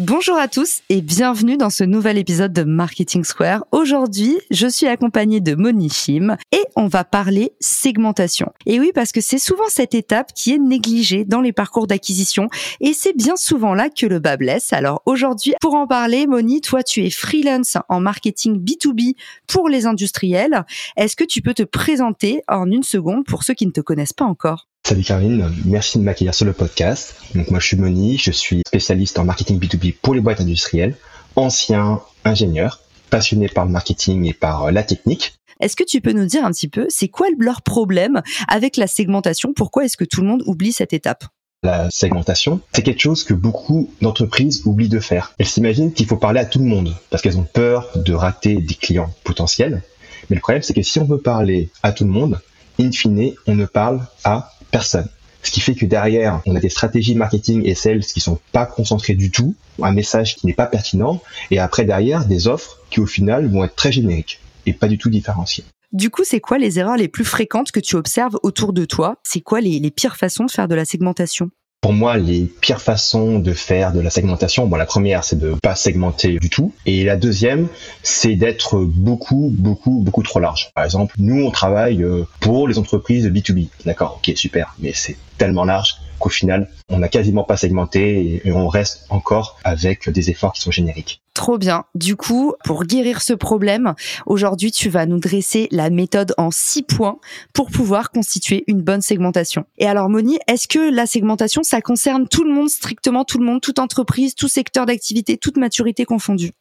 Bonjour à tous et bienvenue dans ce nouvel épisode de Marketing Square. Aujourd'hui, je suis accompagnée de Moni Chim et on va parler segmentation. Et oui, parce que c'est souvent cette étape qui est négligée dans les parcours d'acquisition et c'est bien souvent là que le bas blesse. Alors aujourd'hui, pour en parler, Moni, toi tu es freelance en marketing B2B pour les industriels. Est-ce que tu peux te présenter en une seconde pour ceux qui ne te connaissent pas encore? Salut Caroline, merci de m'accueillir sur le podcast. Donc moi je suis Moni, je suis spécialiste en marketing B2B pour les boîtes industrielles, ancien ingénieur, passionné par le marketing et par euh, la technique. Est-ce que tu peux nous dire un petit peu, c'est quoi leur problème avec la segmentation? Pourquoi est-ce que tout le monde oublie cette étape? La segmentation, c'est quelque chose que beaucoup d'entreprises oublient de faire. Elles s'imaginent qu'il faut parler à tout le monde parce qu'elles ont peur de rater des clients potentiels. Mais le problème, c'est que si on veut parler à tout le monde, in fine, on ne parle à personne. Ce qui fait que derrière, on a des stratégies marketing et sales qui sont pas concentrées du tout, un message qui n'est pas pertinent, et après derrière, des offres qui au final vont être très génériques et pas du tout différenciées. Du coup, c'est quoi les erreurs les plus fréquentes que tu observes autour de toi? C'est quoi les, les pires façons de faire de la segmentation? Pour moi, les pires façons de faire de la segmentation, bon, la première, c'est de pas segmenter du tout. Et la deuxième, c'est d'être beaucoup, beaucoup, beaucoup trop large. Par exemple, nous, on travaille euh, pour les entreprises B2B. D'accord, ok, super. Mais c'est tellement large qu'au final, on n'a quasiment pas segmenté et on reste encore avec des efforts qui sont génériques. Trop bien. Du coup, pour guérir ce problème, aujourd'hui, tu vas nous dresser la méthode en six points pour pouvoir constituer une bonne segmentation. Et alors, Moni, est-ce que la segmentation, ça concerne tout le monde, strictement tout le monde, toute entreprise, tout secteur d'activité, toute maturité confondue?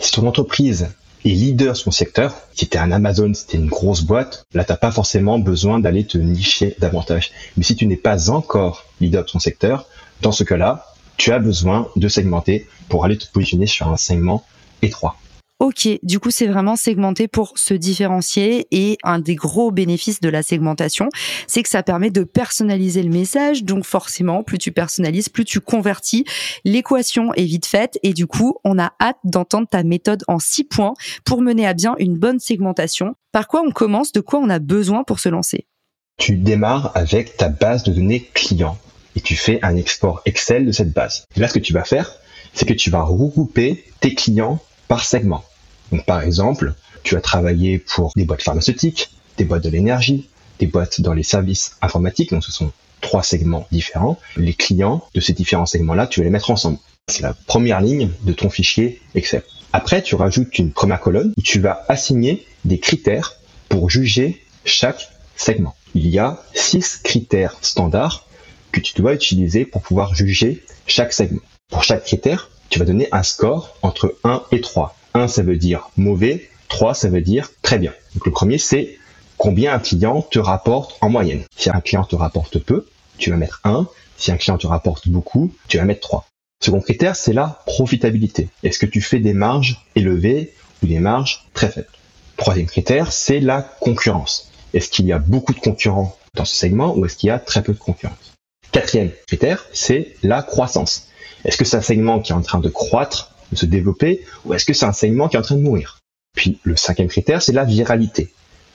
Si ton entreprise est leader sur son secteur, si tu es un Amazon, si tu une grosse boîte, là, tu pas forcément besoin d'aller te nicher davantage. Mais si tu n'es pas encore leader de ton secteur, dans ce cas-là, tu as besoin de segmenter pour aller te positionner sur un segment étroit. Ok, du coup c'est vraiment segmenté pour se différencier et un des gros bénéfices de la segmentation, c'est que ça permet de personnaliser le message. Donc forcément, plus tu personnalises, plus tu convertis. L'équation est vite faite et du coup on a hâte d'entendre ta méthode en six points pour mener à bien une bonne segmentation. Par quoi on commence? De quoi on a besoin pour se lancer? Tu démarres avec ta base de données client et tu fais un export Excel de cette base. Et là ce que tu vas faire, c'est que tu vas regrouper tes clients par segment. Donc par exemple, tu vas travailler pour des boîtes pharmaceutiques, des boîtes de l'énergie, des boîtes dans les services informatiques, donc ce sont trois segments différents. Les clients de ces différents segments-là, tu vas les mettre ensemble. C'est la première ligne de ton fichier Excel. Après, tu rajoutes une première colonne où tu vas assigner des critères pour juger chaque segment. Il y a six critères standards que tu dois utiliser pour pouvoir juger chaque segment. Pour chaque critère, tu vas donner un score entre 1 et 3. 1, ça veut dire mauvais, 3, ça veut dire très bien. Donc le premier, c'est combien un client te rapporte en moyenne. Si un client te rapporte peu, tu vas mettre 1. Si un client te rapporte beaucoup, tu vas mettre 3. Second critère, c'est la profitabilité. Est-ce que tu fais des marges élevées ou des marges très faibles? Troisième critère, c'est la concurrence. Est-ce qu'il y a beaucoup de concurrents dans ce segment ou est-ce qu'il y a très peu de concurrence? Quatrième critère, c'est la croissance. Est-ce que c'est un segment qui est en train de croître, de se développer, ou est-ce que c'est un segment qui est en train de mourir? Puis le cinquième critère, c'est la viralité.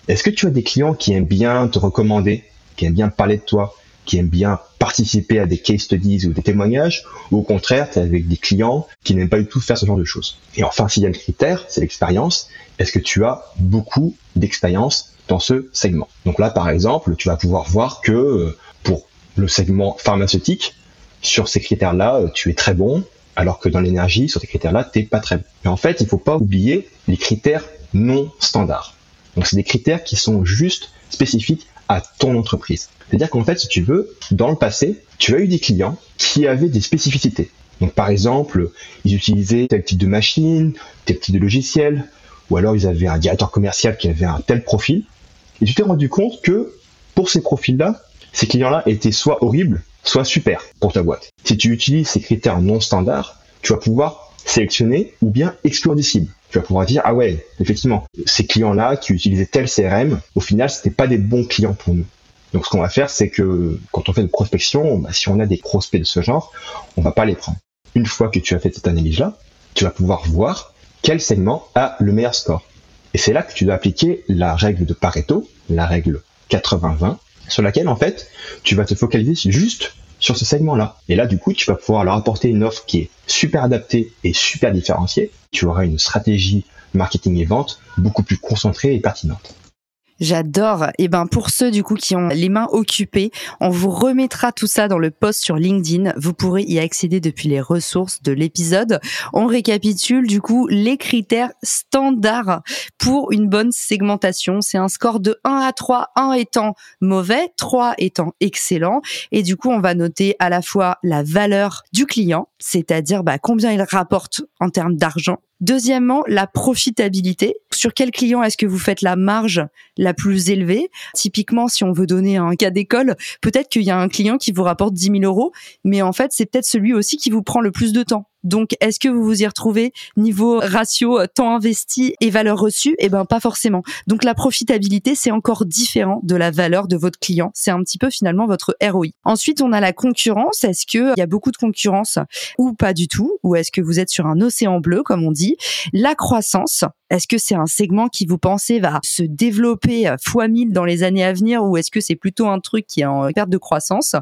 Est-ce que tu as des clients qui aiment bien te recommander, qui aiment bien parler de toi, qui aiment bien participer à des case studies ou des témoignages, ou au contraire, tu es avec des clients qui n'aiment pas du tout faire ce genre de choses? Et enfin, sixième critère, c'est l'expérience. Est-ce que tu as beaucoup d'expérience dans ce segment Donc là, par exemple, tu vas pouvoir voir que euh, pour le segment pharmaceutique, sur ces critères-là, euh, tu es très bon, alors que dans l'énergie, sur ces critères-là, tu n'es pas très bon. Mais en fait, il ne faut pas oublier les critères non standards. Donc, c'est des critères qui sont juste spécifiques à ton entreprise. C'est-à-dire qu'en fait, si tu veux, dans le passé, tu as eu des clients qui avaient des spécificités. Donc par exemple, ils utilisaient tel type de machine, tel type de logiciel, ou alors ils avaient un directeur commercial qui avait un tel profil. Et tu t'es rendu compte que pour ces profils-là, ces clients-là étaient soit horribles, soit super pour ta boîte. Si tu utilises ces critères non standards, tu vas pouvoir sélectionner ou bien exclure des cibles. Tu vas pouvoir dire, ah ouais, effectivement, ces clients-là qui utilisaient tel CRM, au final, c'était pas des bons clients pour nous. Donc, ce qu'on va faire, c'est que quand on fait une prospection, bah, si on a des prospects de ce genre, on va pas les prendre. Une fois que tu as fait cette analyse-là, tu vas pouvoir voir quel segment a le meilleur score. Et c'est là que tu dois appliquer la règle de Pareto, la règle 80-20, sur laquelle, en fait, tu vas te focaliser juste sur ce segment-là. Et là, du coup, tu vas pouvoir leur apporter une offre qui est super adaptée et super différenciée. Tu auras une stratégie marketing et vente beaucoup plus concentrée et pertinente. J'adore. Et ben pour ceux du coup qui ont les mains occupées, on vous remettra tout ça dans le post sur LinkedIn. Vous pourrez y accéder depuis les ressources de l'épisode. On récapitule du coup les critères standards pour une bonne segmentation. C'est un score de 1 à 3, 1 étant mauvais, 3 étant excellent. Et du coup, on va noter à la fois la valeur du client, c'est-à-dire bah, combien il rapporte en termes d'argent Deuxièmement, la profitabilité. Sur quel client est-ce que vous faites la marge la plus élevée? Typiquement, si on veut donner un cas d'école, peut-être qu'il y a un client qui vous rapporte 10 000 euros, mais en fait, c'est peut-être celui aussi qui vous prend le plus de temps. Donc, est-ce que vous vous y retrouvez niveau ratio euh, temps investi et valeur reçue? Eh ben, pas forcément. Donc, la profitabilité, c'est encore différent de la valeur de votre client. C'est un petit peu finalement votre ROI. Ensuite, on a la concurrence. Est-ce que il y a beaucoup de concurrence ou pas du tout? Ou est-ce que vous êtes sur un océan bleu, comme on dit? La croissance. Est-ce que c'est un segment qui vous pensez va se développer fois 1000 dans les années à venir ou est-ce que c'est plutôt un truc qui est en perte de croissance?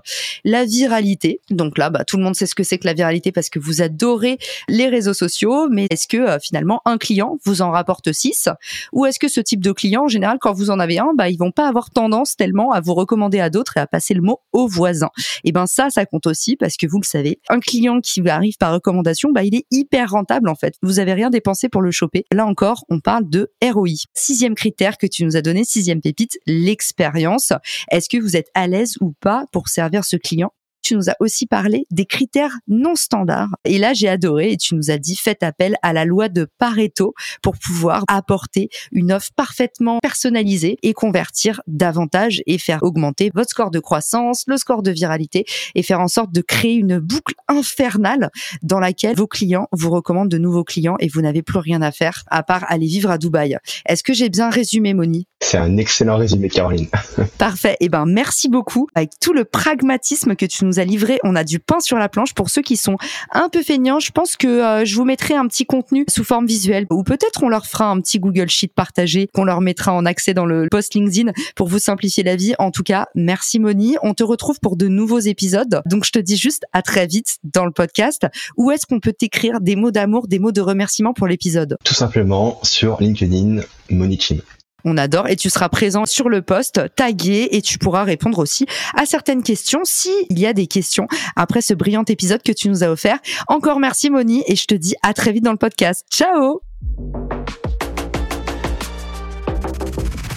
La viralité. Donc là, bah, tout le monde sait ce que c'est que la viralité parce que vous adorez les réseaux sociaux, mais est-ce que euh, finalement un client vous en rapporte 6 ou est-ce que ce type de client, en général, quand vous en avez un, bah, ils vont pas avoir tendance tellement à vous recommander à d'autres et à passer le mot aux voisins? Et ben ça, ça compte aussi parce que vous le savez, un client qui arrive par recommandation, bah, il est hyper rentable en fait. Vous avez rien dépensé pour le choper. Là encore, on parle de ROI. Sixième critère que tu nous as donné, sixième pépite, l'expérience. Est-ce que vous êtes à l'aise ou pas pour servir ce client? Tu nous as aussi parlé des critères non standards. Et là, j'ai adoré et tu nous as dit faites appel à la loi de Pareto pour pouvoir apporter une offre parfaitement personnalisée et convertir davantage et faire augmenter votre score de croissance, le score de viralité et faire en sorte de créer une boucle infernale dans laquelle vos clients vous recommandent de nouveaux clients et vous n'avez plus rien à faire à part aller vivre à Dubaï. Est-ce que j'ai bien résumé, Moni? C'est un excellent résumé, Caroline. Parfait. Eh ben, merci beaucoup avec tout le pragmatisme que tu nous livré. On a du pain sur la planche. Pour ceux qui sont un peu feignants, je pense que euh, je vous mettrai un petit contenu sous forme visuelle ou peut-être on leur fera un petit Google Sheet partagé qu'on leur mettra en accès dans le post LinkedIn pour vous simplifier la vie. En tout cas, merci Moni. On te retrouve pour de nouveaux épisodes. Donc je te dis juste à très vite dans le podcast. Où est-ce qu'on peut t'écrire des mots d'amour, des mots de remerciement pour l'épisode? Tout simplement sur LinkedIn, Moni Chin. On adore et tu seras présent sur le poste, tagué et tu pourras répondre aussi à certaines questions s'il y a des questions après ce brillant épisode que tu nous as offert. Encore merci Moni et je te dis à très vite dans le podcast. Ciao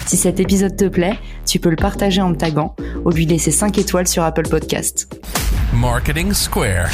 Si cet épisode te plaît, tu peux le partager en me taguant ou lui laisser 5 étoiles sur Apple Podcast. Marketing Square.